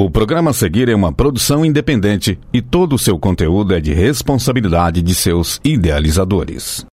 O programa a seguir é uma produção independente e todo o seu conteúdo é de responsabilidade de seus idealizadores.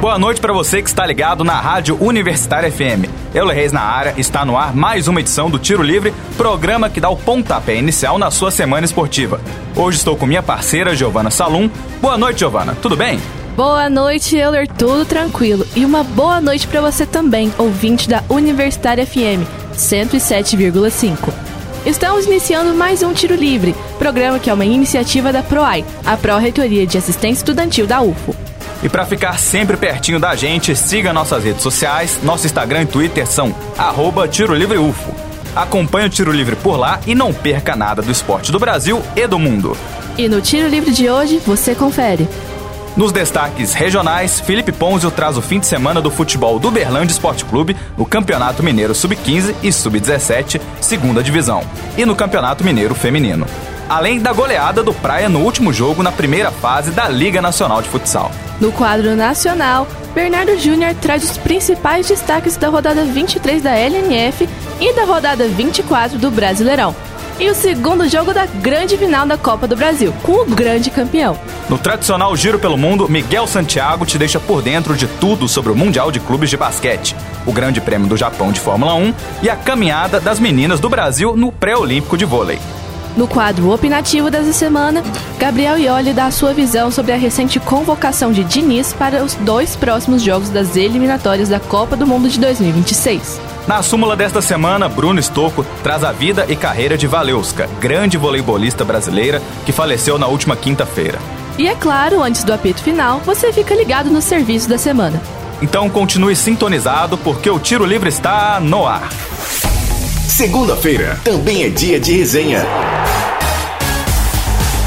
Boa noite para você que está ligado na Rádio Universitária FM. Euler Reis na área, está no ar mais uma edição do Tiro Livre, programa que dá o pontapé inicial na sua semana esportiva. Hoje estou com minha parceira Giovana Salum. Boa noite, Giovana. Tudo bem? Boa noite, Euler. Tudo tranquilo. E uma boa noite para você também, ouvinte da Universitária FM 107,5. Estamos iniciando mais um Tiro Livre, programa que é uma iniciativa da PROAI, a Pró-Reitoria de Assistência Estudantil da UFO. E para ficar sempre pertinho da gente, siga nossas redes sociais. Nosso Instagram e Twitter são arroba Tiro Livre UFO. Acompanhe o Tiro Livre por lá e não perca nada do esporte do Brasil e do mundo. E no Tiro Livre de hoje, você confere. Nos destaques regionais, Felipe Ponzio traz o fim de semana do futebol do Berlândia Esporte Clube no Campeonato Mineiro Sub-15 e Sub-17, segunda divisão, e no Campeonato Mineiro Feminino. Além da goleada do Praia no último jogo na primeira fase da Liga Nacional de Futsal. No quadro nacional, Bernardo Júnior traz os principais destaques da rodada 23 da LNF e da rodada 24 do Brasileirão e o segundo jogo da grande final da Copa do Brasil, com o grande campeão. No tradicional Giro pelo Mundo, Miguel Santiago te deixa por dentro de tudo sobre o Mundial de Clubes de Basquete, o Grande Prêmio do Japão de Fórmula 1 e a caminhada das meninas do Brasil no pré-olímpico de vôlei. No quadro opinativo dessa semana, Gabriel Ioli dá a sua visão sobre a recente convocação de Diniz para os dois próximos jogos das eliminatórias da Copa do Mundo de 2026. Na súmula desta semana, Bruno Stocco traz a vida e carreira de Valeuska, grande voleibolista brasileira que faleceu na última quinta-feira. E é claro, antes do apito final, você fica ligado no serviço da semana. Então continue sintonizado porque o Tiro Livre está no ar. Segunda-feira também é dia de resenha.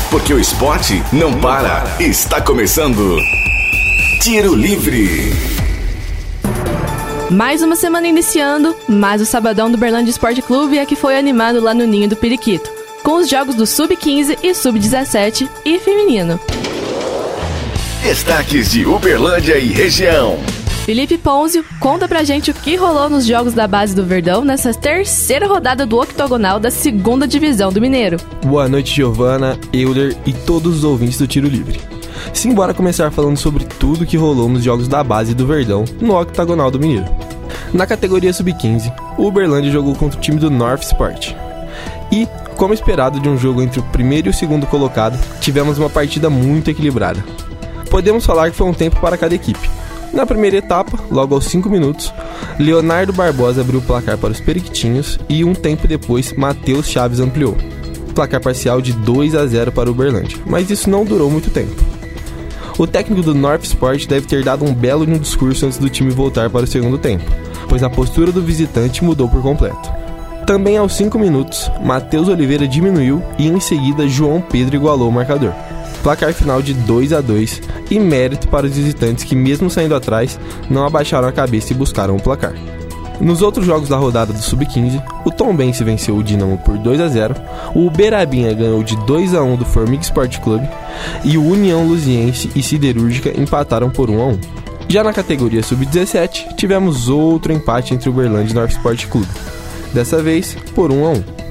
Porque o esporte não para. Está começando. Tiro Livre. Mais uma semana iniciando, mais o Sabadão do Berlândia Esporte Clube é que foi animado lá no Ninho do Periquito, com os jogos do Sub-15 e Sub-17 e feminino. Destaques de Uberlândia e região. Felipe Ponzio conta pra gente o que rolou nos jogos da base do Verdão nessa terceira rodada do octogonal da segunda divisão do Mineiro. Boa noite, Giovana, Euler e todos os ouvintes do Tiro Livre. Simbora começar falando sobre tudo que rolou nos jogos da base do Verdão no octagonal do Mineiro. Na categoria sub-15, o Uberlândia jogou contra o time do North Sport. E, como esperado de um jogo entre o primeiro e o segundo colocado, tivemos uma partida muito equilibrada. Podemos falar que foi um tempo para cada equipe. Na primeira etapa, logo aos 5 minutos, Leonardo Barbosa abriu o placar para os Periquitinhos e um tempo depois, Matheus Chaves ampliou. Placar parcial de 2 a 0 para o Uberlândia, mas isso não durou muito tempo. O técnico do North Sport deve ter dado um belo discurso antes do time voltar para o segundo tempo, pois a postura do visitante mudou por completo. Também aos 5 minutos, Matheus Oliveira diminuiu e em seguida João Pedro igualou o marcador. Placar final de 2 a 2 e mérito para os visitantes que, mesmo saindo atrás, não abaixaram a cabeça e buscaram o placar. Nos outros jogos da rodada do Sub-15, o Tombense venceu o Dinamo por 2 a 0, o Uberabinha ganhou de 2 a 1 do Formiga Sport Clube e o União Luziense e Siderúrgica empataram por 1 a 1. Já na categoria Sub-17, tivemos outro empate entre o Uberlândia e North Sport Clube, dessa vez por 1 a 1.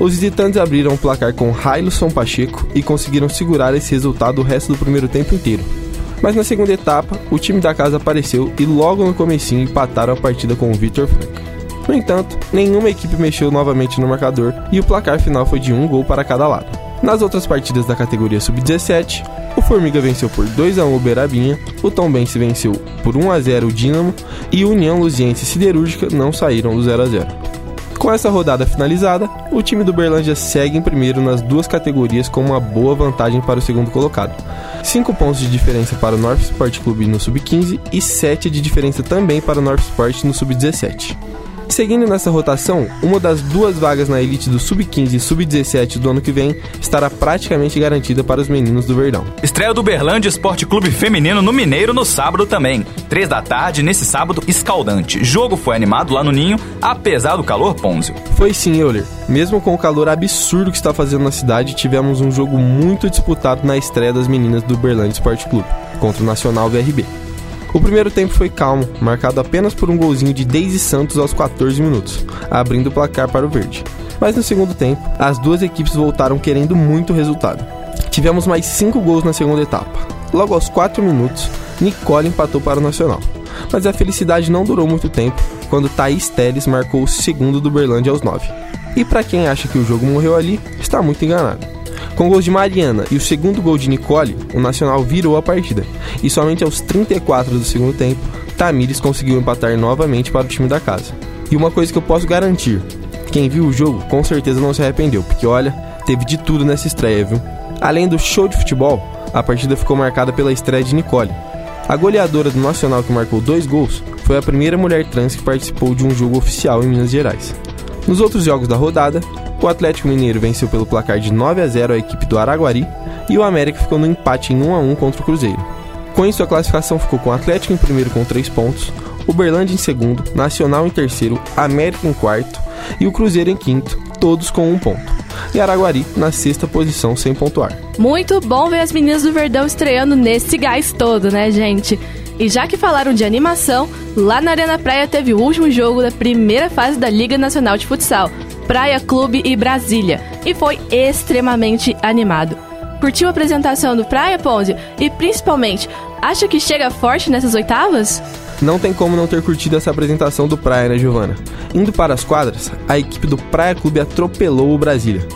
Os visitantes abriram o placar com Hailson Pacheco e conseguiram segurar esse resultado o resto do primeiro tempo inteiro, mas na segunda etapa, o time da casa apareceu e logo no comecinho empataram a partida com o Vitor Franca. No entanto, nenhuma equipe mexeu novamente no marcador e o placar final foi de um gol para cada lado. Nas outras partidas da categoria sub-17, o Formiga venceu por 2 a 1 o Berabinha, o Tombense venceu por 1 a 0 o Dinamo e o União Luziense Siderúrgica não saíram do 0 a 0. Com essa rodada finalizada, o time do Berlândia segue em primeiro nas duas categorias com uma boa vantagem para o segundo colocado. 5 pontos de diferença para o North Sport Clube no Sub-15 e 7 de diferença também para o North Sport no Sub-17. Seguindo nessa rotação, uma das duas vagas na elite do Sub-15 e Sub-17 do ano que vem estará praticamente garantida para os meninos do Verdão. Estreia do Berlândia Esporte Clube Feminino no Mineiro no sábado também. Três da tarde, nesse sábado escaldante. Jogo foi animado lá no Ninho, apesar do calor, Ponzio. Foi sim, Euler. Mesmo com o calor absurdo que está fazendo na cidade, tivemos um jogo muito disputado na estreia das meninas do Berlândia Esporte Clube, contra o Nacional VRB. O primeiro tempo foi calmo, marcado apenas por um golzinho de Daisy Santos aos 14 minutos, abrindo o placar para o verde. Mas no segundo tempo, as duas equipes voltaram querendo muito resultado. Tivemos mais cinco gols na segunda etapa. Logo aos 4 minutos, Nicole empatou para o Nacional. Mas a felicidade não durou muito tempo quando Thaís Teles marcou o segundo do Berlândia aos 9. E para quem acha que o jogo morreu ali, está muito enganado. Com gols de Mariana e o segundo gol de Nicole, o Nacional virou a partida. E somente aos 34 do segundo tempo, Tamires conseguiu empatar novamente para o time da casa. E uma coisa que eu posso garantir: quem viu o jogo com certeza não se arrependeu, porque olha, teve de tudo nessa estreia, viu? Além do show de futebol, a partida ficou marcada pela estreia de Nicole. A goleadora do Nacional que marcou dois gols foi a primeira mulher trans que participou de um jogo oficial em Minas Gerais. Nos outros jogos da rodada, o Atlético Mineiro venceu pelo placar de 9 a 0 a equipe do Araguari e o América ficou no empate em 1 a 1 contra o Cruzeiro. Com isso, a classificação ficou com o Atlético em primeiro com 3 pontos, Uberlândia em segundo, Nacional em terceiro, América em quarto e o Cruzeiro em quinto, todos com um ponto. E Araguari na sexta posição sem pontuar. Muito bom ver as meninas do Verdão estreando nesse gás todo, né, gente? E já que falaram de animação, lá na Arena Praia teve o último jogo da primeira fase da Liga Nacional de Futsal, Praia Clube e Brasília, e foi extremamente animado. Curtiu a apresentação do Praia, Ponzio? E principalmente, acha que chega forte nessas oitavas? Não tem como não ter curtido essa apresentação do Praia, né, Giovana? Indo para as quadras, a equipe do Praia Clube atropelou o Brasília.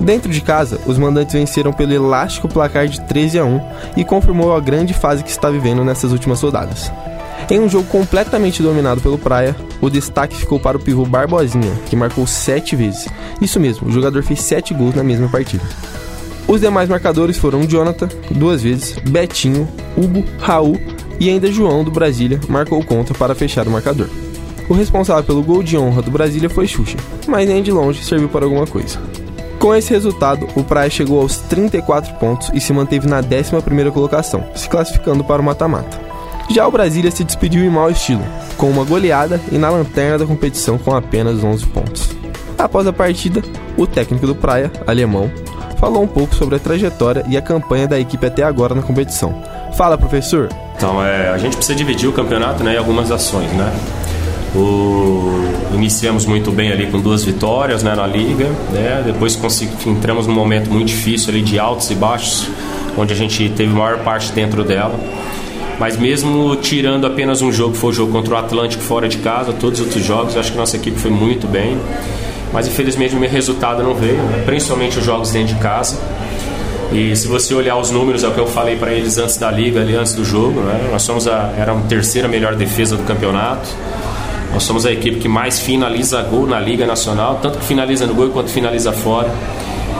Dentro de casa, os mandantes venceram pelo elástico placar de 13 a 1 e confirmou a grande fase que está vivendo nessas últimas rodadas. Em um jogo completamente dominado pelo Praia, o destaque ficou para o pivô Barbosinha, que marcou 7 vezes. Isso mesmo, o jogador fez 7 gols na mesma partida. Os demais marcadores foram Jonathan, duas vezes, Betinho, Hugo, Raul e ainda João do Brasília marcou contra para fechar o marcador. O responsável pelo gol de honra do Brasília foi Xuxa, mas nem de longe serviu para alguma coisa. Com esse resultado, o Praia chegou aos 34 pontos e se manteve na 11ª colocação, se classificando para o mata-mata. Já o Brasília se despediu em mau estilo, com uma goleada e na lanterna da competição com apenas 11 pontos. Após a partida, o técnico do Praia, alemão, falou um pouco sobre a trajetória e a campanha da equipe até agora na competição. Fala, professor! Então, é, a gente precisa dividir o campeonato né, em algumas ações, né? O, iniciamos muito bem ali com duas vitórias né, na liga, né? depois entramos num momento muito difícil ali de altos e baixos, onde a gente teve maior parte dentro dela. Mas mesmo tirando apenas um jogo, que foi o jogo contra o Atlântico fora de casa, todos os outros jogos, acho que nossa equipe foi muito bem. Mas infelizmente o meu resultado não veio, né? principalmente os jogos dentro de casa. E se você olhar os números, é o que eu falei para eles antes da liga, ali antes do jogo, né? nós somos a era a terceira melhor defesa do campeonato. Nós somos a equipe que mais finaliza gol na Liga Nacional, tanto que finaliza no gol quanto finaliza fora.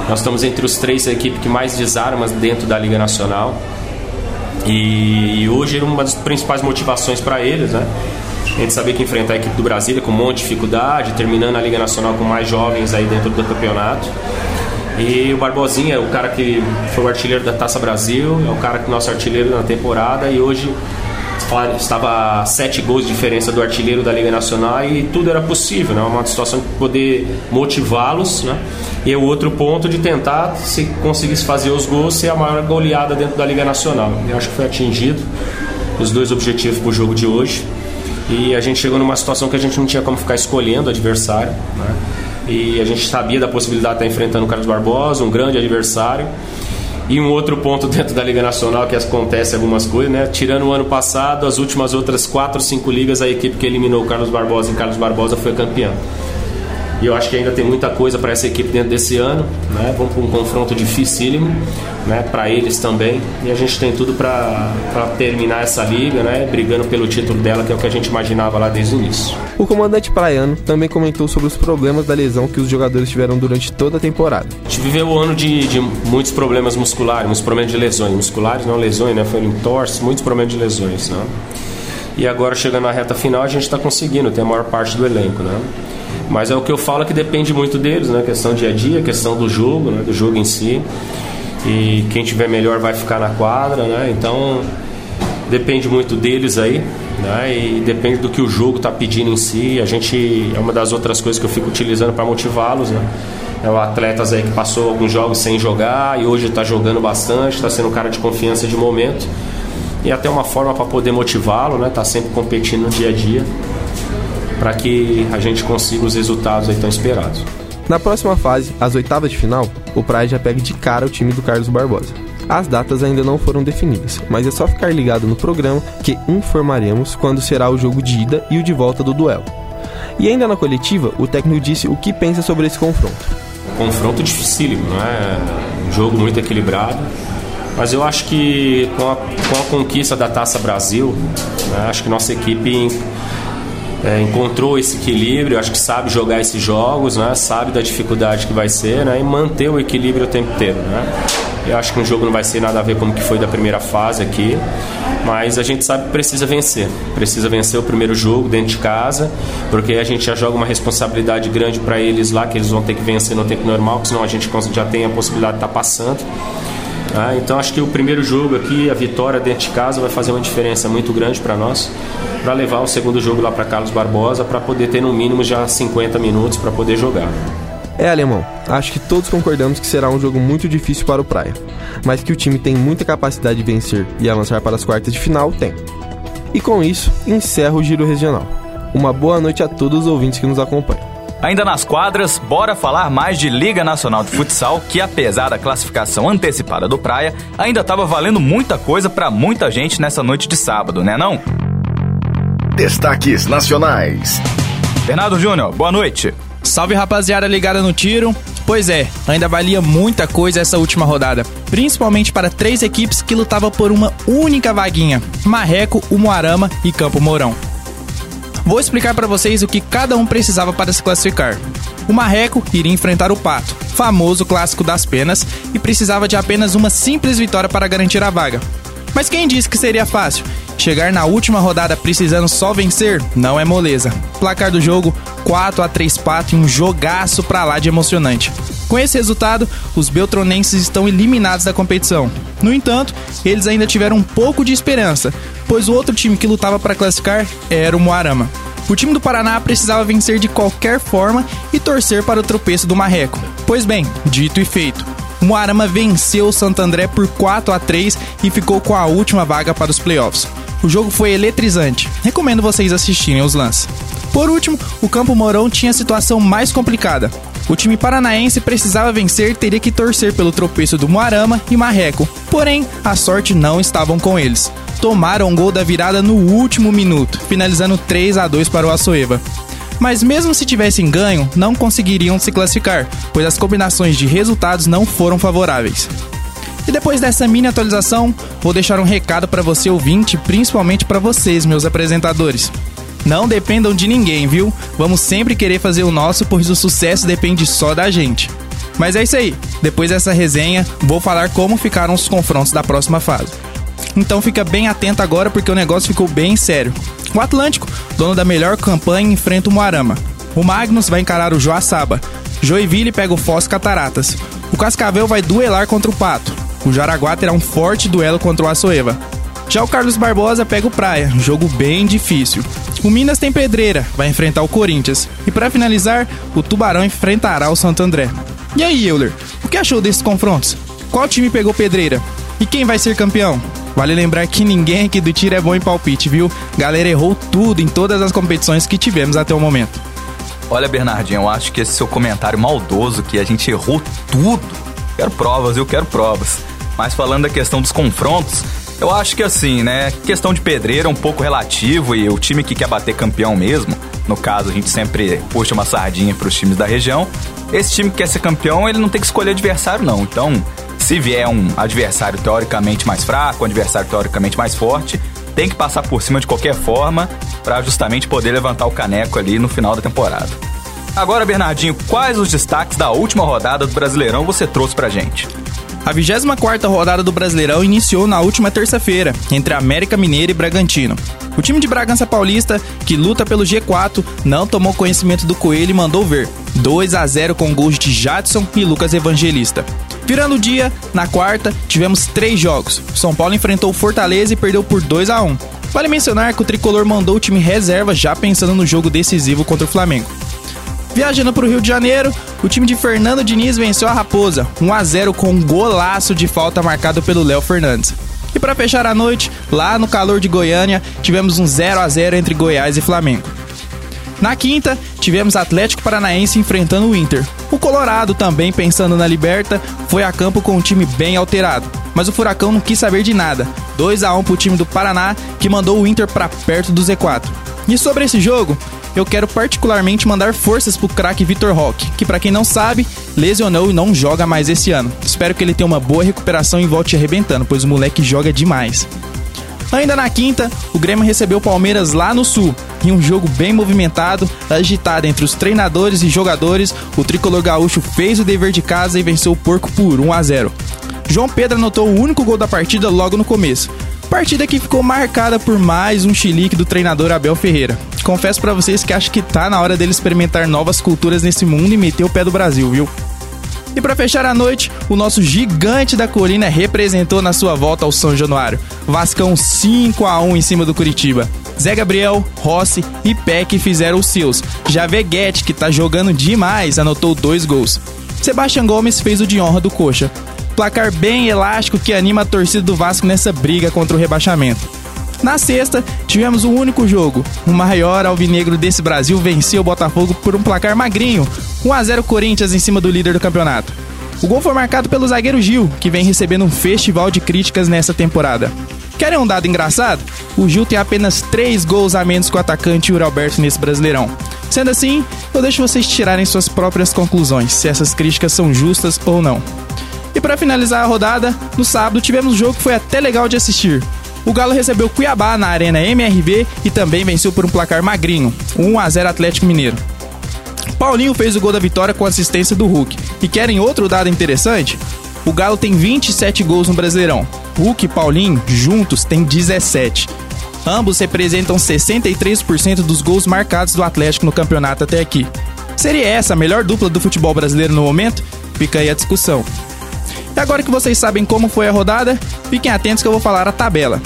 Nós estamos entre os três a equipe que mais desarma dentro da Liga Nacional. E, e hoje uma das principais motivações para eles, né? A gente saber que enfrentar a equipe do Brasília com um monte de dificuldade, terminando a Liga Nacional com mais jovens aí dentro do campeonato. E o Barbosinha é o cara que foi o artilheiro da Taça Brasil, é o cara que é nosso artilheiro na temporada e hoje estava sete gols de diferença do artilheiro da Liga Nacional e tudo era possível, né? Uma situação de poder motivá-los, né? E o outro ponto de tentar, se conseguisse fazer os gols, ser a maior goleada dentro da Liga Nacional. Eu acho que foi atingido os dois objetivos para o jogo de hoje. E a gente chegou numa situação que a gente não tinha como ficar escolhendo o adversário, né? E a gente sabia da possibilidade de estar enfrentando o Carlos Barbosa, um grande adversário. E um outro ponto dentro da Liga Nacional que acontece algumas coisas, né? Tirando o ano passado, as últimas outras quatro, cinco ligas, a equipe que eliminou o Carlos Barbosa e Carlos Barbosa foi campeã. E eu acho que ainda tem muita coisa para essa equipe dentro desse ano, né? Vamos para um confronto dificílimo, né? Para eles também. E a gente tem tudo para terminar essa liga, né? Brigando pelo título dela, que é o que a gente imaginava lá desde o início. O comandante praiano também comentou sobre os problemas da lesão que os jogadores tiveram durante toda a temporada. A gente viveu o ano de, de muitos problemas musculares, muitos problemas de lesões. Musculares, não lesões, né? Foi entorse, muitos problemas de lesões, né? E agora, chegando na reta final, a gente está conseguindo ter a maior parte do elenco, né? Mas é o que eu falo que depende muito deles, né? Questão dia a dia, questão do jogo, né? Do jogo em si. E quem tiver melhor vai ficar na quadra, né? Então depende muito deles aí, né? E depende do que o jogo está pedindo em si. A gente é uma das outras coisas que eu fico utilizando para motivá-los, né? É o atletas aí que passou alguns jogos sem jogar e hoje está jogando bastante, está sendo um cara de confiança de momento e até uma forma para poder motivá-lo, né? Tá sempre competindo no dia a dia para que a gente consiga os resultados aí tão esperados. Na próxima fase, as oitavas de final, o Praia já pega de cara o time do Carlos Barbosa. As datas ainda não foram definidas, mas é só ficar ligado no programa que informaremos quando será o jogo de ida e o de volta do duelo. E ainda na coletiva, o técnico disse o que pensa sobre esse confronto. Confronto dificílimo, não é? Um jogo muito equilibrado. Mas eu acho que com a, com a conquista da Taça Brasil, né, acho que nossa equipe é, encontrou esse equilíbrio, acho que sabe jogar esses jogos, né, sabe da dificuldade que vai ser né, e manter o equilíbrio o tempo inteiro. Né. Eu acho que um jogo não vai ser nada a ver como que foi da primeira fase aqui, mas a gente sabe que precisa vencer. Precisa vencer o primeiro jogo dentro de casa, porque a gente já joga uma responsabilidade grande para eles lá, que eles vão ter que vencer no tempo normal, porque senão a gente já tem a possibilidade de estar tá passando. Ah, então acho que o primeiro jogo aqui, a vitória dentro de casa, vai fazer uma diferença muito grande para nós, para levar o segundo jogo lá para Carlos Barbosa, para poder ter no mínimo já 50 minutos para poder jogar. É, alemão, acho que todos concordamos que será um jogo muito difícil para o Praia, mas que o time tem muita capacidade de vencer e avançar para as quartas de final, tem. E com isso, encerro o giro regional. Uma boa noite a todos os ouvintes que nos acompanham. Ainda nas quadras, bora falar mais de Liga Nacional de Futsal, que apesar da classificação antecipada do Praia, ainda estava valendo muita coisa para muita gente nessa noite de sábado, né não? Destaques nacionais. Bernardo Júnior, boa noite. Salve rapaziada ligada no tiro. Pois é, ainda valia muita coisa essa última rodada, principalmente para três equipes que lutavam por uma única vaguinha: Marreco, Umuarama e Campo Mourão. Vou explicar para vocês o que cada um precisava para se classificar. O Marreco iria enfrentar o Pato, famoso clássico das penas, e precisava de apenas uma simples vitória para garantir a vaga. Mas quem disse que seria fácil? Chegar na última rodada precisando só vencer não é moleza. Placar do jogo: 4 a 3 Pato e um jogaço pra lá de emocionante. Com esse resultado, os beltronenses estão eliminados da competição. No entanto, eles ainda tiveram um pouco de esperança, pois o outro time que lutava para classificar era o Moarama. O time do Paraná precisava vencer de qualquer forma e torcer para o tropeço do Marreco. Pois bem, dito e feito. O Moarama venceu o Santo André por 4 a 3 e ficou com a última vaga para os playoffs. O jogo foi eletrizante. Recomendo vocês assistirem os lances. Por último, o Campo Mourão tinha a situação mais complicada. O time paranaense precisava vencer teria que torcer pelo tropeço do Moarama e Marreco. Porém, a sorte não estavam com eles. Tomaram um gol da virada no último minuto, finalizando 3 a 2 para o Açoeva. Mas mesmo se tivessem ganho, não conseguiriam se classificar, pois as combinações de resultados não foram favoráveis. E depois dessa mini atualização, vou deixar um recado para você ouvinte, principalmente para vocês, meus apresentadores. Não dependam de ninguém, viu? Vamos sempre querer fazer o nosso, pois o sucesso depende só da gente. Mas é isso aí. Depois dessa resenha, vou falar como ficaram os confrontos da próxima fase. Então fica bem atento agora porque o negócio ficou bem sério. O Atlântico, dono da melhor campanha, enfrenta o Moarama. O Magnus vai encarar o Joaçaba. Joinville pega o Foz Cataratas. O Cascavel vai duelar contra o Pato. O Jaraguá terá um forte duelo contra o Açoeva. Já o Carlos Barbosa pega o Praia, jogo bem difícil. O Minas tem pedreira, vai enfrentar o Corinthians. E para finalizar, o Tubarão enfrentará o Santo André. E aí, Euler, o que achou desses confrontos? Qual time pegou pedreira? E quem vai ser campeão? Vale lembrar que ninguém aqui do tiro é bom em palpite, viu? Galera errou tudo em todas as competições que tivemos até o momento. Olha, Bernardinho, eu acho que esse seu comentário maldoso que a gente errou tudo. Quero provas, eu quero provas. Mas falando da questão dos confrontos, eu acho que assim, né? Questão de pedreiro é um pouco relativo e o time que quer bater campeão mesmo, no caso a gente sempre puxa uma sardinha para os times da região. Esse time que quer ser campeão, ele não tem que escolher adversário não. Então, se vier um adversário teoricamente mais fraco, um adversário teoricamente mais forte, tem que passar por cima de qualquer forma para justamente poder levantar o caneco ali no final da temporada. Agora, Bernardinho, quais os destaques da última rodada do Brasileirão você trouxe pra gente? A 24ª rodada do Brasileirão iniciou na última terça-feira, entre América Mineira e Bragantino. O time de Bragança Paulista, que luta pelo G4, não tomou conhecimento do Coelho e mandou ver. 2 a 0 com gols de Jadson e Lucas Evangelista. Virando o dia, na quarta, tivemos três jogos. São Paulo enfrentou o Fortaleza e perdeu por 2 a 1 Vale mencionar que o tricolor mandou o time reserva já pensando no jogo decisivo contra o Flamengo. Viajando para o Rio de Janeiro, o time de Fernando Diniz venceu a Raposa, 1 a 0 com um golaço de falta marcado pelo Léo Fernandes. E para fechar a noite, lá no calor de Goiânia, tivemos um 0 a 0 entre Goiás e Flamengo. Na quinta, tivemos Atlético Paranaense enfrentando o Inter. O Colorado, também pensando na Liberta, foi a campo com um time bem alterado. Mas o Furacão não quis saber de nada. 2 a 1 pro time do Paraná, que mandou o Inter para perto do Z4. E sobre esse jogo, eu quero particularmente mandar forças pro craque Vitor Roque, que para quem não sabe, lesionou e não joga mais esse ano. Espero que ele tenha uma boa recuperação e volte arrebentando, pois o moleque joga demais. Ainda na quinta, o Grêmio recebeu o Palmeiras lá no Sul. Em um jogo bem movimentado, agitado entre os treinadores e jogadores, o tricolor gaúcho fez o dever de casa e venceu o Porco por 1 a 0. João Pedro anotou o único gol da partida logo no começo. Partida que ficou marcada por mais um chilique do treinador Abel Ferreira. Confesso para vocês que acho que tá na hora dele experimentar novas culturas nesse mundo e meter o pé do Brasil, viu? E para fechar a noite, o nosso gigante da colina representou na sua volta ao São Januário. Vascão 5 a 1 em cima do Curitiba. Zé Gabriel, Rossi e Peck fizeram os seus. Já Veguete, que tá jogando demais, anotou dois gols. Sebastião Gomes fez o de honra do Coxa. Placar bem elástico que anima a torcida do Vasco nessa briga contra o rebaixamento. Na sexta, tivemos um único jogo. O maior alvinegro desse Brasil venceu o Botafogo por um placar magrinho, 1 a 0 Corinthians em cima do líder do campeonato. O gol foi marcado pelo zagueiro Gil, que vem recebendo um festival de críticas nessa temporada. Querem um dado engraçado? O Gil tem apenas 3 gols a menos que o atacante Uri Alberto nesse Brasileirão. Sendo assim, eu deixo vocês tirarem suas próprias conclusões, se essas críticas são justas ou não. E para finalizar a rodada, no sábado tivemos um jogo que foi até legal de assistir. O Galo recebeu Cuiabá na Arena MRV e também venceu por um placar magrinho, 1 a 0 Atlético Mineiro. Paulinho fez o gol da vitória com assistência do Hulk. E querem outro dado interessante? O Galo tem 27 gols no Brasileirão. Hulk e Paulinho, juntos, têm 17. Ambos representam 63% dos gols marcados do Atlético no campeonato até aqui. Seria essa a melhor dupla do futebol brasileiro no momento? Fica aí a discussão. E agora que vocês sabem como foi a rodada, fiquem atentos que eu vou falar a tabela.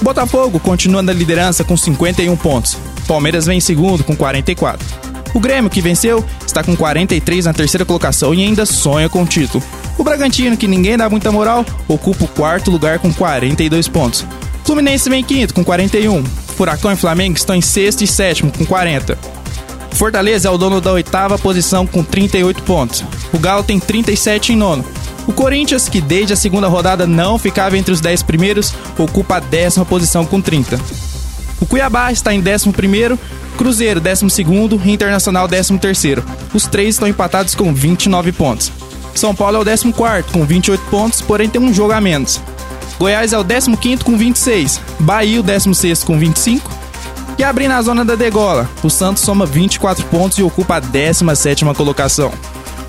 Botafogo continua na liderança com 51 pontos. Palmeiras vem em segundo com 44. O Grêmio, que venceu, está com 43 na terceira colocação e ainda sonha com o título. O Bragantino, que ninguém dá muita moral, ocupa o quarto lugar com 42 pontos. Fluminense vem em quinto com 41. Furacão e Flamengo estão em sexto e sétimo com 40. Fortaleza é o dono da oitava posição com 38 pontos. O Galo tem 37 em nono. O Corinthians, que desde a segunda rodada não ficava entre os 10 primeiros, ocupa a décima posição com 30. O Cuiabá está em décimo primeiro, Cruzeiro 12 segundo e Internacional 13 terceiro. Os três estão empatados com 29 pontos. São Paulo é o 14 quarto com 28 pontos, porém tem um jogo a menos. Goiás é o 15 quinto com 26, Bahia o 16 sexto com 25 e abrindo a zona da degola, o Santos soma 24 pontos e ocupa a 17 sétima colocação.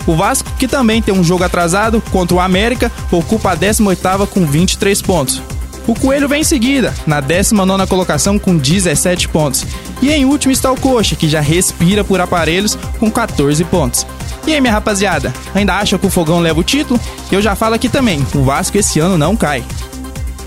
O Vasco, que também tem um jogo atrasado contra o América, ocupa a 18ª com 23 pontos. O Coelho vem em seguida, na 19ª colocação com 17 pontos. E em último está o Coxa, que já respira por aparelhos com 14 pontos. E aí, minha rapaziada, ainda acha que o Fogão leva o título? Eu já falo aqui também, o Vasco esse ano não cai.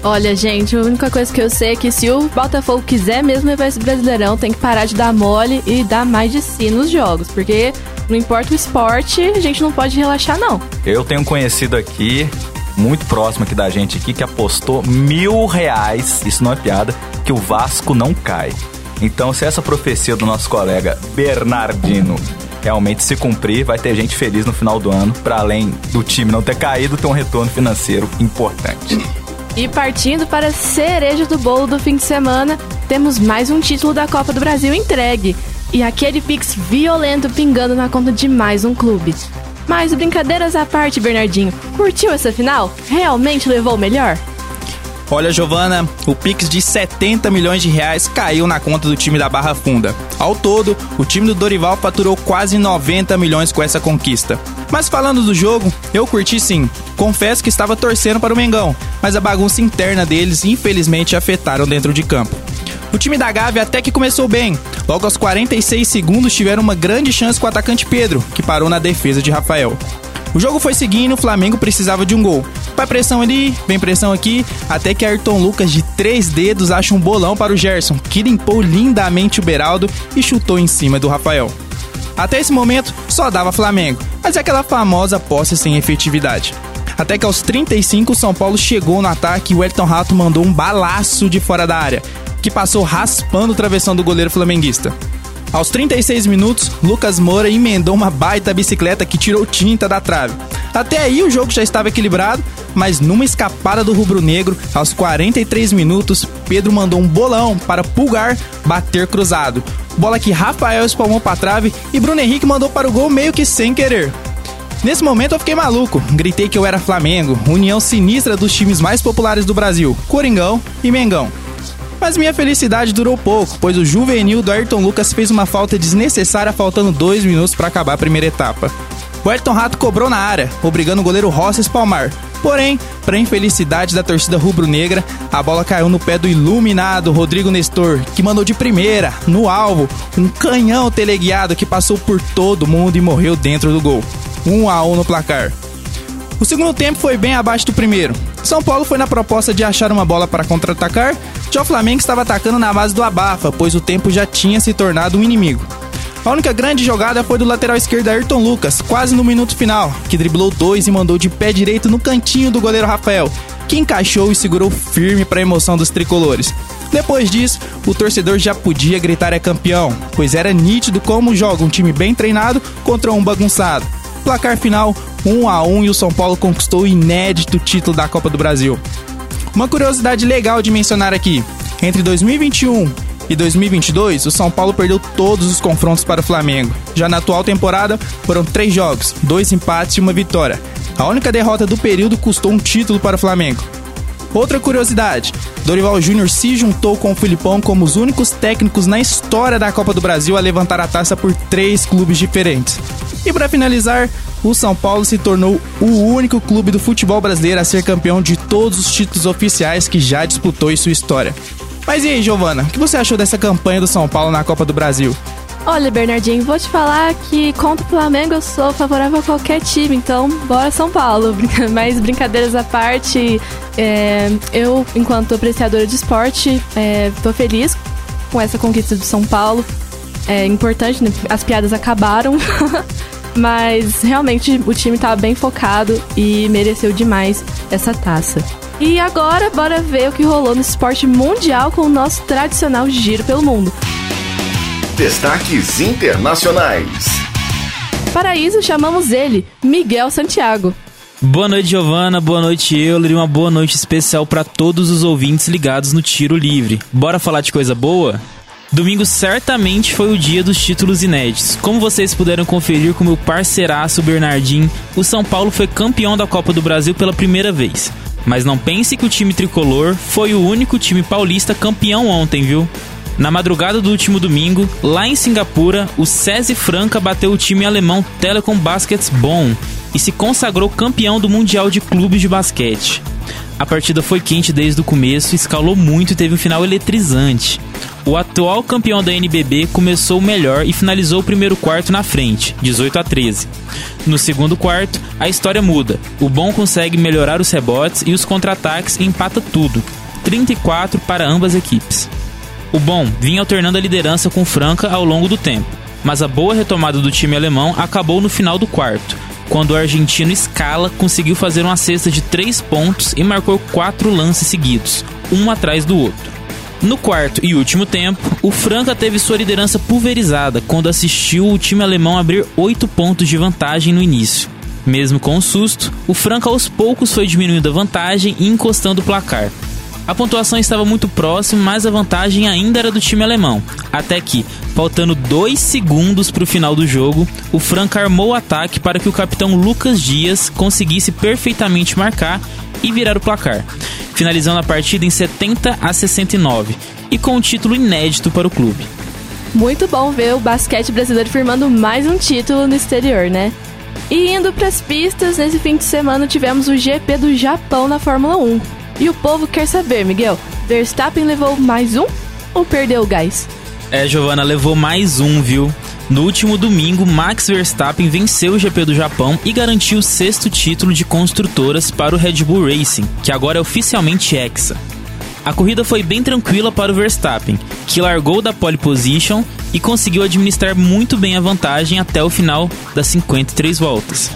Olha, gente, a única coisa que eu sei é que se o Botafogo quiser mesmo levar esse Brasileirão, tem que parar de dar mole e dar mais de si nos jogos, porque não importa o esporte, a gente não pode relaxar, não. Eu tenho um conhecido aqui, muito próximo aqui da gente aqui, que apostou mil reais, isso não é piada, que o Vasco não cai. Então, se essa profecia do nosso colega Bernardino realmente se cumprir, vai ter gente feliz no final do ano, para além do time não ter caído, ter um retorno financeiro importante. E partindo para a cereja do bolo do fim de semana, temos mais um título da Copa do Brasil entregue e aquele pix violento pingando na conta de mais um clube. Mas brincadeiras à parte, Bernardinho, curtiu essa final? Realmente levou o melhor? Olha, Giovana, o Pix de 70 milhões de reais caiu na conta do time da Barra Funda. Ao todo, o time do Dorival faturou quase 90 milhões com essa conquista. Mas falando do jogo, eu curti sim. Confesso que estava torcendo para o Mengão, mas a bagunça interna deles infelizmente afetaram dentro de campo. O time da Gávea até que começou bem. Logo aos 46 segundos tiveram uma grande chance com o atacante Pedro, que parou na defesa de Rafael. O jogo foi seguindo, o Flamengo precisava de um gol. Vai pressão ali, vem pressão aqui, até que Ayrton Lucas de três dedos acha um bolão para o Gerson, que limpou lindamente o Beraldo e chutou em cima do Rafael. Até esse momento, só dava Flamengo, mas é aquela famosa posse sem efetividade. Até que aos 35, o São Paulo chegou no ataque e o Elton Rato mandou um balaço de fora da área, que passou raspando o travessão do goleiro flamenguista. Aos 36 minutos, Lucas Moura emendou uma baita bicicleta que tirou tinta da trave. Até aí o jogo já estava equilibrado, mas numa escapada do rubro-negro, aos 43 minutos, Pedro mandou um bolão para Pulgar bater cruzado. Bola que Rafael espalmou para trave e Bruno Henrique mandou para o gol meio que sem querer. Nesse momento eu fiquei maluco, gritei que eu era Flamengo, união sinistra dos times mais populares do Brasil, Coringão e Mengão. Mas minha felicidade durou pouco, pois o juvenil do Ayrton Lucas fez uma falta desnecessária faltando dois minutos para acabar a primeira etapa. O Ayrton Rato cobrou na área, obrigando o goleiro Rossi a espalmar. Porém, para infelicidade da torcida rubro-negra, a bola caiu no pé do iluminado Rodrigo Nestor, que mandou de primeira, no alvo, um canhão teleguiado que passou por todo mundo e morreu dentro do gol. 1 a 1 no placar. O segundo tempo foi bem abaixo do primeiro. São Paulo foi na proposta de achar uma bola para contra-atacar, já o Flamengo estava atacando na base do abafa, pois o tempo já tinha se tornado um inimigo. A única grande jogada foi do lateral esquerdo Ayrton Lucas, quase no minuto final, que driblou dois e mandou de pé direito no cantinho do goleiro Rafael, que encaixou e segurou firme para a emoção dos tricolores. Depois disso, o torcedor já podia gritar é campeão, pois era nítido como joga um time bem treinado contra um bagunçado. Placar final 1 a 1 e o São Paulo conquistou o inédito título da Copa do Brasil. Uma curiosidade legal de mencionar aqui: entre 2021 e 2022, o São Paulo perdeu todos os confrontos para o Flamengo. Já na atual temporada, foram três jogos, dois empates e uma vitória. A única derrota do período custou um título para o Flamengo. Outra curiosidade: Dorival Júnior se juntou com o Filipão como os únicos técnicos na história da Copa do Brasil a levantar a taça por três clubes diferentes. E para finalizar, o São Paulo se tornou o único clube do futebol brasileiro a ser campeão de todos os títulos oficiais que já disputou em sua história. Mas e aí, Giovana, o que você achou dessa campanha do São Paulo na Copa do Brasil? Olha, Bernardinho, vou te falar que contra o Flamengo eu sou favorável a qualquer time, então bora São Paulo. Mas brincadeiras à parte, é, eu, enquanto apreciadora de esporte, estou é, feliz com essa conquista do São Paulo. É importante, né? as piadas acabaram. Mas realmente o time estava bem focado e mereceu demais essa taça. E agora, bora ver o que rolou no esporte mundial com o nosso tradicional giro pelo mundo. Destaques internacionais. Para isso, chamamos ele, Miguel Santiago. Boa noite, Giovana. Boa noite, Euler. E uma boa noite especial para todos os ouvintes ligados no Tiro Livre. Bora falar de coisa boa? Domingo certamente foi o dia dos títulos inéditos. Como vocês puderam conferir com meu parceiraço Bernardinho, o São Paulo foi campeão da Copa do Brasil pela primeira vez. Mas não pense que o time tricolor foi o único time paulista campeão ontem, viu? Na madrugada do último domingo, lá em Singapura, o SESI Franca bateu o time alemão Telecom Baskets Bonn e se consagrou campeão do Mundial de Clubes de Basquete. A partida foi quente desde o começo, escalou muito e teve um final eletrizante. O atual campeão da NBB começou melhor e finalizou o primeiro quarto na frente, 18 a 13. No segundo quarto, a história muda. O bom consegue melhorar os rebotes e os contra-ataques e empata tudo, 34 para ambas equipes. O bom vinha alternando a liderança com Franca ao longo do tempo, mas a boa retomada do time alemão acabou no final do quarto, quando o argentino Scala conseguiu fazer uma cesta de três pontos e marcou quatro lances seguidos, um atrás do outro. No quarto e último tempo, o Franca teve sua liderança pulverizada quando assistiu o time alemão abrir oito pontos de vantagem no início. Mesmo com o susto, o Franca aos poucos foi diminuindo a vantagem e encostando o placar, a pontuação estava muito próxima, mas a vantagem ainda era do time alemão. Até que, faltando dois segundos para o final do jogo, o Franca armou o ataque para que o capitão Lucas Dias conseguisse perfeitamente marcar e virar o placar, finalizando a partida em 70 a 69 e com um título inédito para o clube. Muito bom ver o basquete brasileiro firmando mais um título no exterior, né? E indo para as pistas, nesse fim de semana tivemos o GP do Japão na Fórmula 1. E o povo quer saber, Miguel, Verstappen levou mais um ou perdeu o gás? É, Giovana, levou mais um, viu? No último domingo, Max Verstappen venceu o GP do Japão e garantiu o sexto título de construtoras para o Red Bull Racing, que agora é oficialmente Hexa. A corrida foi bem tranquila para o Verstappen, que largou da pole position e conseguiu administrar muito bem a vantagem até o final das 53 voltas.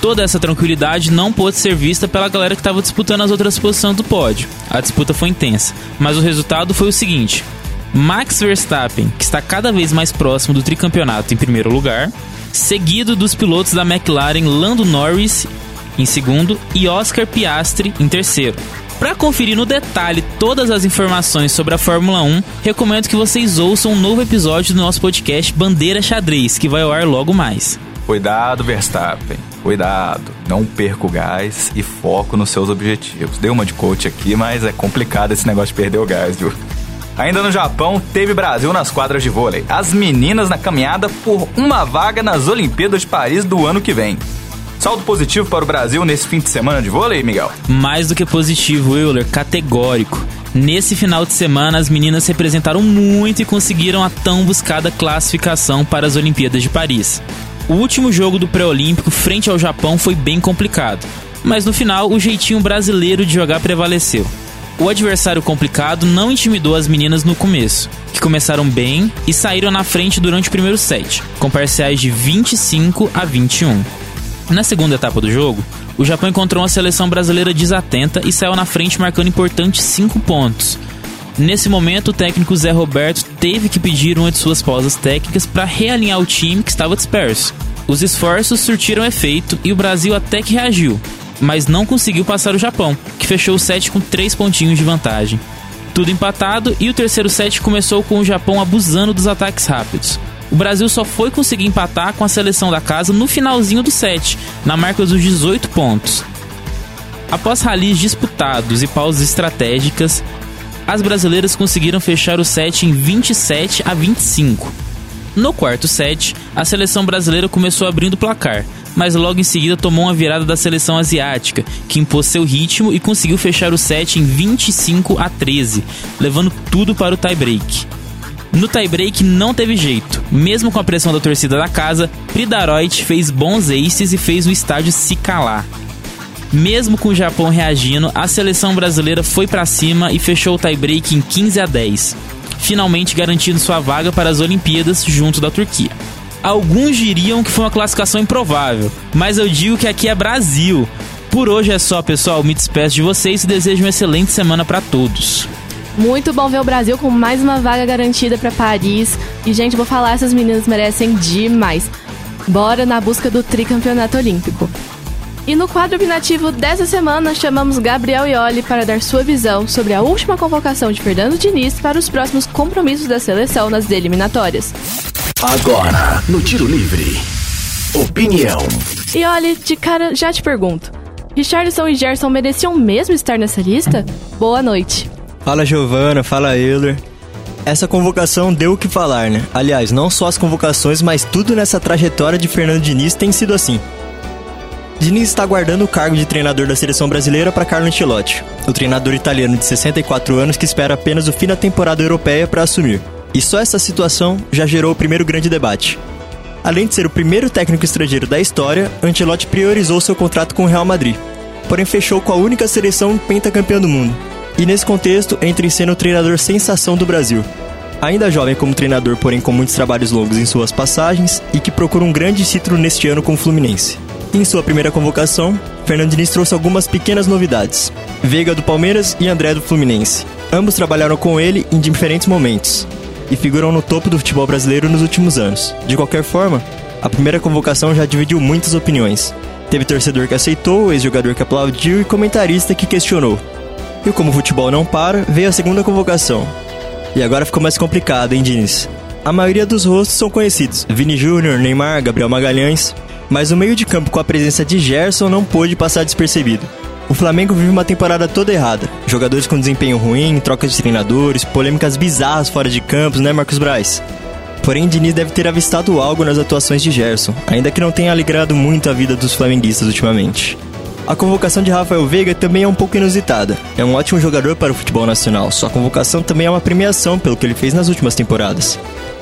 Toda essa tranquilidade não pôde ser vista pela galera que estava disputando as outras posições do pódio. A disputa foi intensa, mas o resultado foi o seguinte: Max Verstappen, que está cada vez mais próximo do tricampeonato em primeiro lugar, seguido dos pilotos da McLaren Lando Norris em segundo e Oscar Piastri em terceiro. Para conferir no detalhe todas as informações sobre a Fórmula 1, recomendo que vocês ouçam um novo episódio do nosso podcast Bandeira Xadrez, que vai ao ar logo mais. Cuidado, Verstappen. Cuidado. Não perca o gás e foco nos seus objetivos. Deu uma de coach aqui, mas é complicado esse negócio de perder o gás, viu? Ainda no Japão, teve Brasil nas quadras de vôlei. As meninas na caminhada por uma vaga nas Olimpíadas de Paris do ano que vem. Saldo positivo para o Brasil nesse fim de semana de vôlei, Miguel? Mais do que positivo, Euler, categórico. Nesse final de semana, as meninas representaram muito e conseguiram a tão buscada classificação para as Olimpíadas de Paris. O último jogo do pré-olímpico frente ao Japão foi bem complicado, mas no final o jeitinho brasileiro de jogar prevaleceu. O adversário complicado não intimidou as meninas no começo, que começaram bem e saíram na frente durante o primeiro set, com parciais de 25 a 21. Na segunda etapa do jogo, o Japão encontrou uma seleção brasileira desatenta e saiu na frente marcando importantes 5 pontos. Nesse momento, o técnico Zé Roberto teve que pedir uma de suas pausas técnicas para realinhar o time que estava disperso. Os esforços surtiram efeito e o Brasil até que reagiu, mas não conseguiu passar o Japão, que fechou o set com 3 pontinhos de vantagem. Tudo empatado e o terceiro set começou com o Japão abusando dos ataques rápidos. O Brasil só foi conseguir empatar com a seleção da casa no finalzinho do set, na marca dos 18 pontos. Após ralis disputados e pausas estratégicas, as brasileiras conseguiram fechar o set em 27 a 25. No quarto set, a seleção brasileira começou abrindo o placar, mas logo em seguida tomou uma virada da seleção asiática, que impôs seu ritmo e conseguiu fechar o set em 25 a 13, levando tudo para o tie-break. No tie-break não teve jeito. Mesmo com a pressão da torcida da casa, Pridaroit fez bons aces e fez o estádio se calar. Mesmo com o Japão reagindo, a seleção brasileira foi para cima e fechou o tie-break em 15 a 10, finalmente garantindo sua vaga para as Olimpíadas junto da Turquia. Alguns diriam que foi uma classificação improvável, mas eu digo que aqui é Brasil. Por hoje é só, pessoal. Me despeço de vocês e desejo uma excelente semana para todos. Muito bom ver o Brasil com mais uma vaga garantida para Paris. E, gente, vou falar, essas meninas merecem demais. Bora na busca do tricampeonato olímpico. E no quadro opinativo dessa semana, chamamos Gabriel Ioli para dar sua visão sobre a última convocação de Fernando Diniz para os próximos compromissos da seleção nas eliminatórias. Agora, no Tiro Livre. Opinião. E olha, de cara, já te pergunto: Richardson e Gerson mereciam mesmo estar nessa lista? Boa noite. Fala Giovana, fala Euler. Essa convocação deu o que falar, né? Aliás, não só as convocações, mas tudo nessa trajetória de Fernando Diniz tem sido assim. Diniz está guardando o cargo de treinador da seleção brasileira para Carlo Ancelotti, o treinador italiano de 64 anos que espera apenas o fim da temporada europeia para assumir. E só essa situação já gerou o primeiro grande debate. Além de ser o primeiro técnico estrangeiro da história, Ancelotti priorizou seu contrato com o Real Madrid, porém fechou com a única seleção pentacampeã do mundo. E nesse contexto entra em cena o treinador sensação do Brasil. Ainda jovem como treinador, porém com muitos trabalhos longos em suas passagens e que procura um grande título neste ano com o Fluminense. Em sua primeira convocação, Fernando Diniz trouxe algumas pequenas novidades. Veiga do Palmeiras e André do Fluminense. Ambos trabalharam com ele em diferentes momentos, e figuram no topo do futebol brasileiro nos últimos anos. De qualquer forma, a primeira convocação já dividiu muitas opiniões. Teve torcedor que aceitou, ex-jogador que aplaudiu e comentarista que questionou. E como o futebol não para, veio a segunda convocação. E agora ficou mais complicado, hein, Diniz? A maioria dos rostos são conhecidos: Vini Júnior, Neymar, Gabriel Magalhães. Mas o meio de campo com a presença de Gerson não pôde passar despercebido. O Flamengo vive uma temporada toda errada. Jogadores com desempenho ruim, trocas de treinadores, polêmicas bizarras fora de campos, né, Marcos Braz? Porém, Diniz deve ter avistado algo nas atuações de Gerson, ainda que não tenha alegrado muito a vida dos flamenguistas ultimamente. A convocação de Rafael Veiga também é um pouco inusitada. É um ótimo jogador para o futebol nacional. Sua convocação também é uma premiação pelo que ele fez nas últimas temporadas.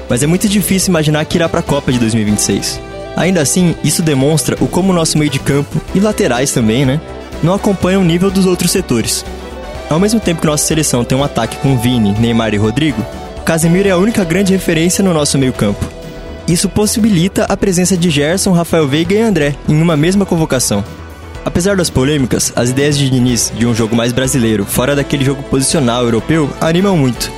Mas é muito difícil imaginar que irá para a Copa de 2026. Ainda assim, isso demonstra o como nosso meio de campo e laterais também, né, não acompanham o nível dos outros setores. Ao mesmo tempo que nossa seleção tem um ataque com Vini, Neymar e Rodrigo, Casemiro é a única grande referência no nosso meio-campo. Isso possibilita a presença de Gerson, Rafael Veiga e André em uma mesma convocação. Apesar das polêmicas, as ideias de Diniz de um jogo mais brasileiro, fora daquele jogo posicional europeu, animam muito.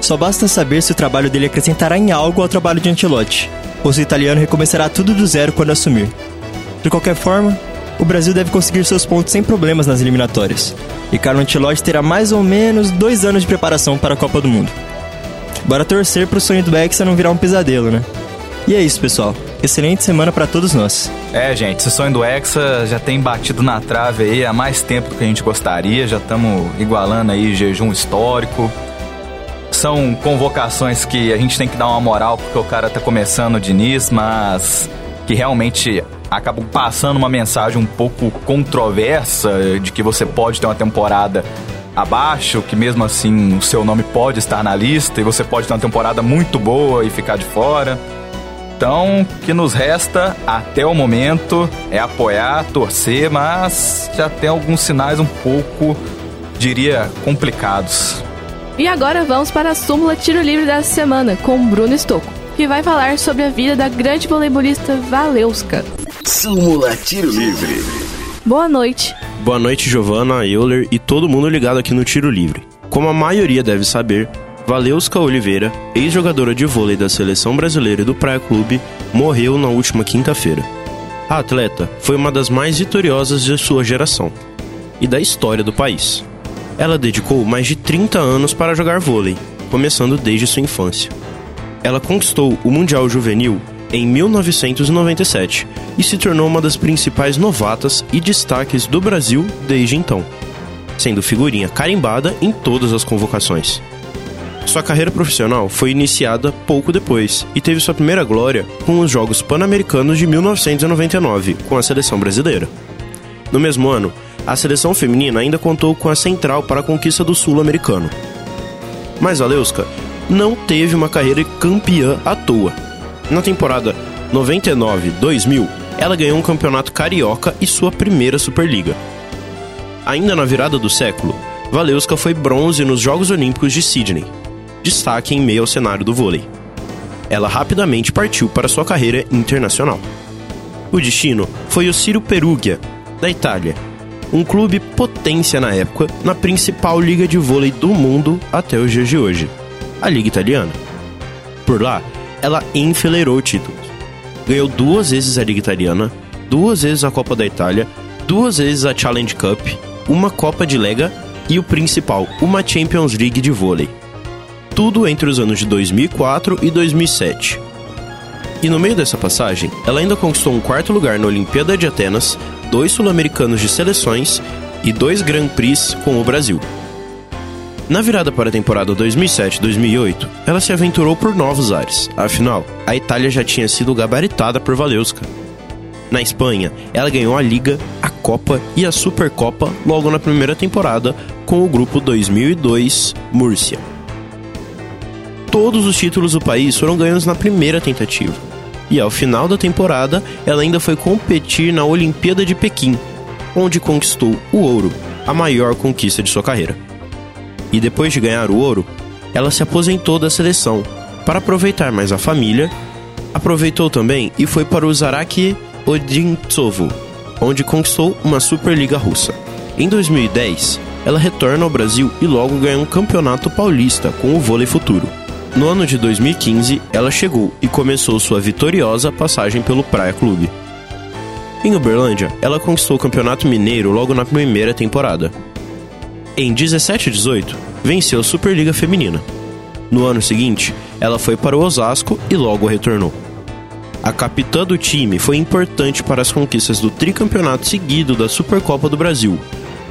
Só basta saber se o trabalho dele acrescentará em algo ao trabalho de Ancelotti, ou se o italiano recomeçará tudo do zero quando assumir. De qualquer forma, o Brasil deve conseguir seus pontos sem problemas nas eliminatórias, e Carlo Ancelotti terá mais ou menos dois anos de preparação para a Copa do Mundo. Bora torcer pro sonho do Hexa não virar um pesadelo, né? E é isso, pessoal. Excelente semana para todos nós. É, gente, esse sonho do Hexa já tem batido na trave aí há mais tempo do que a gente gostaria. Já estamos igualando aí jejum histórico. São convocações que a gente tem que dar uma moral porque o cara tá começando o Diniz, mas que realmente acabam passando uma mensagem um pouco controversa de que você pode ter uma temporada abaixo, que mesmo assim o seu nome pode estar na lista e você pode ter uma temporada muito boa e ficar de fora. Então, o que nos resta até o momento é apoiar, torcer, mas já tem alguns sinais um pouco, diria, complicados. E agora vamos para a súmula tiro livre da semana com Bruno Stocco, que vai falar sobre a vida da grande voleibolista Valeuska. Súmula tiro livre. Boa noite. Boa noite, Giovana, Euler e todo mundo ligado aqui no Tiro Livre. Como a maioria deve saber, Valeuska Oliveira, ex-jogadora de vôlei da seleção brasileira e do Praia Clube, morreu na última quinta-feira. A atleta foi uma das mais vitoriosas de sua geração e da história do país. Ela dedicou mais de 30 anos para jogar vôlei, começando desde sua infância. Ela conquistou o Mundial Juvenil em 1997 e se tornou uma das principais novatas e destaques do Brasil desde então, sendo figurinha carimbada em todas as convocações. Sua carreira profissional foi iniciada pouco depois e teve sua primeira glória com os Jogos Pan-Americanos de 1999 com a seleção brasileira. No mesmo ano, a seleção feminina ainda contou com a central para a conquista do Sul-Americano. Mas a Leuska não teve uma carreira campeã à toa. Na temporada 99-2000, ela ganhou um campeonato carioca e sua primeira Superliga. Ainda na virada do século, Valeuska foi bronze nos Jogos Olímpicos de Sydney, destaque em meio ao cenário do vôlei. Ela rapidamente partiu para sua carreira internacional. O destino foi o Ciro Perugia, da Itália, um clube potência na época na principal liga de vôlei do mundo até os dias de hoje, a Liga Italiana. Por lá, ela enfileirou títulos. Ganhou duas vezes a Liga Italiana, duas vezes a Copa da Itália, duas vezes a Challenge Cup, uma Copa de Lega e o principal, uma Champions League de vôlei tudo entre os anos de 2004 e 2007. E no meio dessa passagem, ela ainda conquistou um quarto lugar na Olimpíada de Atenas, dois sul-americanos de seleções e dois Grand Prix com o Brasil. Na virada para a temporada 2007-2008, ela se aventurou por novos ares. Afinal, a Itália já tinha sido gabaritada por Valeuska. Na Espanha, ela ganhou a Liga, a Copa e a Supercopa logo na primeira temporada com o grupo 2002 Múrcia todos os títulos do país foram ganhos na primeira tentativa. E ao final da temporada, ela ainda foi competir na Olimpíada de Pequim, onde conquistou o ouro, a maior conquista de sua carreira. E depois de ganhar o ouro, ela se aposentou da seleção para aproveitar mais a família. Aproveitou também e foi para o Zaraki Odintsovo, onde conquistou uma Superliga russa. Em 2010, ela retorna ao Brasil e logo ganha um campeonato paulista com o vôlei futuro. No ano de 2015, ela chegou e começou sua vitoriosa passagem pelo Praia Clube. Em Uberlândia, ela conquistou o Campeonato Mineiro logo na primeira temporada. Em 17 e 18, venceu a Superliga Feminina. No ano seguinte, ela foi para o Osasco e logo retornou. A capitã do time foi importante para as conquistas do tricampeonato seguido da Supercopa do Brasil,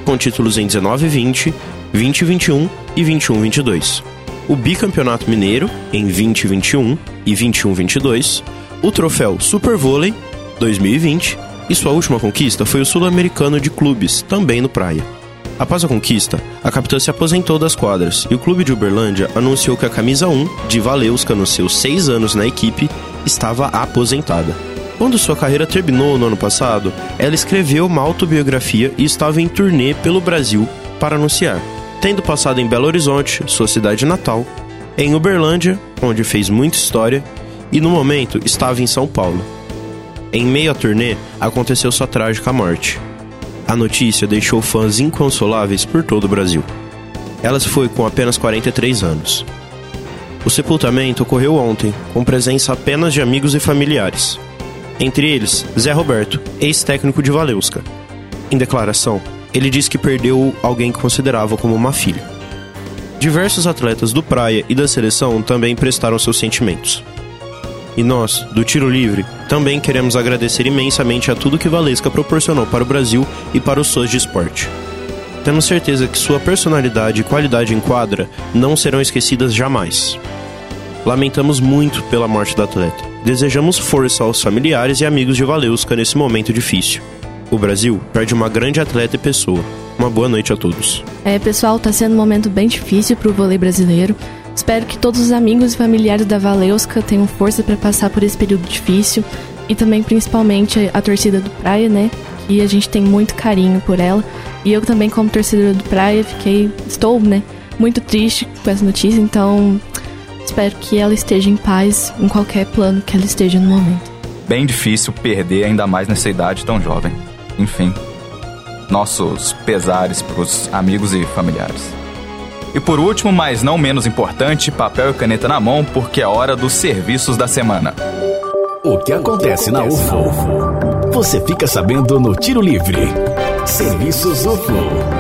com títulos em 19 e 20, 20 e 21 e 21 e 22 o Bicampeonato Mineiro em 2021 e 21-22, o troféu Super Vôlei 2020 e sua última conquista foi o Sul-Americano de Clubes, também no Praia. Após a conquista, a capitã se aposentou das quadras e o clube de Uberlândia anunciou que a camisa 1 de Valeuska nos seus seis anos na equipe estava aposentada. Quando sua carreira terminou no ano passado, ela escreveu uma autobiografia e estava em turnê pelo Brasil para anunciar tendo passado em Belo Horizonte, sua cidade natal, em Uberlândia, onde fez muita história, e no momento estava em São Paulo. Em meio à turnê, aconteceu sua trágica morte. A notícia deixou fãs inconsoláveis por todo o Brasil. Ela se foi com apenas 43 anos. O sepultamento ocorreu ontem, com presença apenas de amigos e familiares. Entre eles, Zé Roberto, ex-técnico de Valeuska. Em declaração, ele disse que perdeu alguém que considerava como uma filha. Diversos atletas do Praia e da seleção também prestaram seus sentimentos. E nós, do Tiro Livre, também queremos agradecer imensamente a tudo que Valesca proporcionou para o Brasil e para os fãs de esporte. Temos certeza que sua personalidade e qualidade em quadra não serão esquecidas jamais. Lamentamos muito pela morte da atleta. Desejamos força aos familiares e amigos de Valeuska nesse momento difícil. O Brasil perde uma grande atleta e pessoa. Uma boa noite a todos. É, pessoal, tá sendo um momento bem difícil pro vôlei brasileiro. Espero que todos os amigos e familiares da Valeuska tenham força para passar por esse período difícil e também principalmente a torcida do Praia, né? E a gente tem muito carinho por ela. E eu também como torcedora do Praia fiquei, estou, né, muito triste com essa notícia, então espero que ela esteja em paz em qualquer plano que ela esteja no momento. Bem difícil perder ainda mais nessa idade tão jovem. Enfim, nossos pesares para os amigos e familiares. E por último, mas não menos importante, papel e caneta na mão, porque é hora dos serviços da semana. O que acontece na UFO? Você fica sabendo no Tiro Livre. Serviços UFO.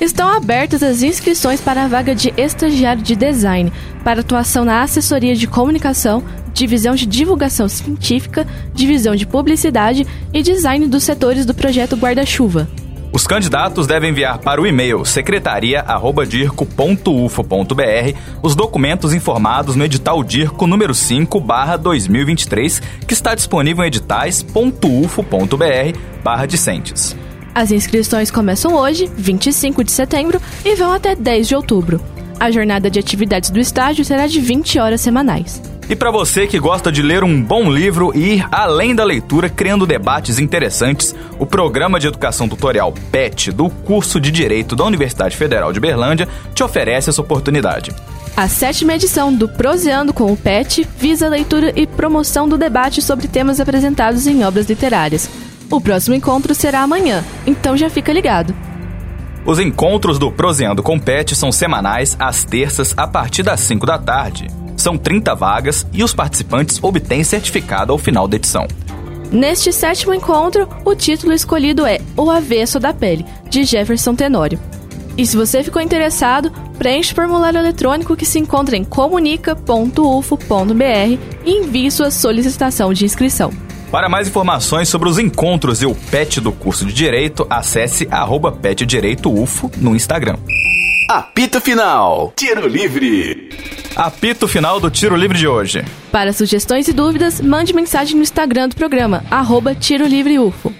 Estão abertas as inscrições para a vaga de estagiário de design, para atuação na assessoria de comunicação, divisão de divulgação científica, divisão de publicidade e design dos setores do projeto Guarda-Chuva. Os candidatos devem enviar para o e-mail secretaria@dirco.ufo.br os documentos informados no edital DIRCO número 5/2023, que está disponível em editais.ufo.br/discentes. As inscrições começam hoje, 25 de setembro, e vão até 10 de outubro. A jornada de atividades do estágio será de 20 horas semanais. E para você que gosta de ler um bom livro e ir além da leitura criando debates interessantes, o programa de educação tutorial PET do curso de Direito da Universidade Federal de Berlândia te oferece essa oportunidade. A sétima edição do Proseando com o PET visa a leitura e promoção do debate sobre temas apresentados em obras literárias. O próximo encontro será amanhã, então já fica ligado. Os encontros do Proseando com PET são semanais, às terças, a partir das 5 da tarde. São 30 vagas e os participantes obtêm certificado ao final da edição. Neste sétimo encontro, o título escolhido é O Avesso da Pele, de Jefferson Tenório. E se você ficou interessado, preencha o formulário eletrônico que se encontra em comunica.ufo.br e envie sua solicitação de inscrição. Para mais informações sobre os encontros e o PET do curso de Direito, acesse arroba PETDireitoUFO no Instagram. Apito Final. Tiro Livre. Apito final do Tiro Livre de hoje. Para sugestões e dúvidas, mande mensagem no Instagram do programa, arroba Tiro Livre UFO.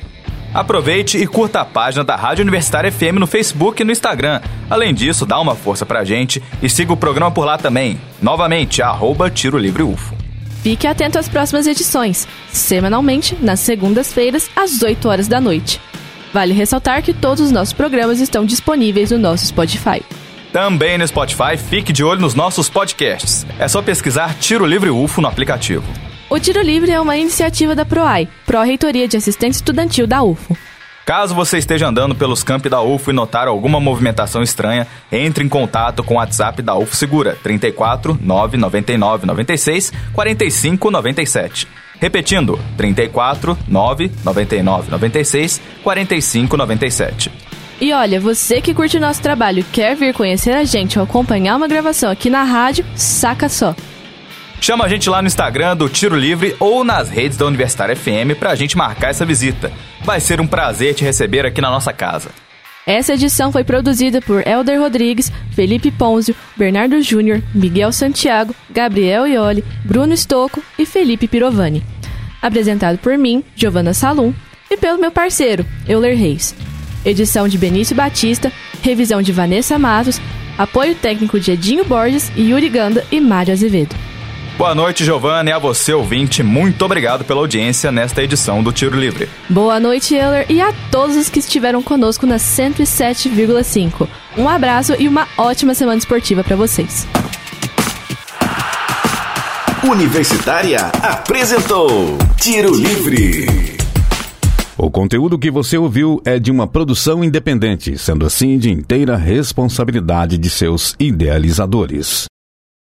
Aproveite e curta a página da Rádio Universitária FM no Facebook e no Instagram. Além disso, dá uma força pra gente e siga o programa por lá também. Novamente, arroba Tiro Livre UFO. Fique atento às próximas edições, semanalmente, nas segundas-feiras, às 8 horas da noite. Vale ressaltar que todos os nossos programas estão disponíveis no nosso Spotify. Também no Spotify, fique de olho nos nossos podcasts. É só pesquisar Tiro Livre UFO no aplicativo. O Tiro Livre é uma iniciativa da PROAI, Pró-Reitoria de Assistência Estudantil da UFO. Caso você esteja andando pelos campi da UFO e notar alguma movimentação estranha, entre em contato com o WhatsApp da UFO Segura 34 999 96 45 97. Repetindo, 34 999 96 45 97. E olha, você que curte nosso trabalho quer vir conhecer a gente ou acompanhar uma gravação aqui na rádio, saca só. Chama a gente lá no Instagram do Tiro Livre ou nas redes da Universitária FM pra gente marcar essa visita. Vai ser um prazer te receber aqui na nossa casa. Essa edição foi produzida por Elder Rodrigues, Felipe Ponzio, Bernardo Júnior, Miguel Santiago, Gabriel Ioli, Bruno Stocco e Felipe Pirovani. Apresentado por mim, Giovanna Salum, e pelo meu parceiro, Euler Reis. Edição de Benício Batista, revisão de Vanessa Matos, apoio técnico de Edinho Borges, Yuri Ganda e Mário Azevedo. Boa noite, Giovana, e a você, ouvinte, muito obrigado pela audiência nesta edição do Tiro Livre. Boa noite, Euler, e a todos os que estiveram conosco na 107,5. Um abraço e uma ótima semana esportiva para vocês. Universitária apresentou Tiro Livre. O conteúdo que você ouviu é de uma produção independente, sendo assim de inteira responsabilidade de seus idealizadores.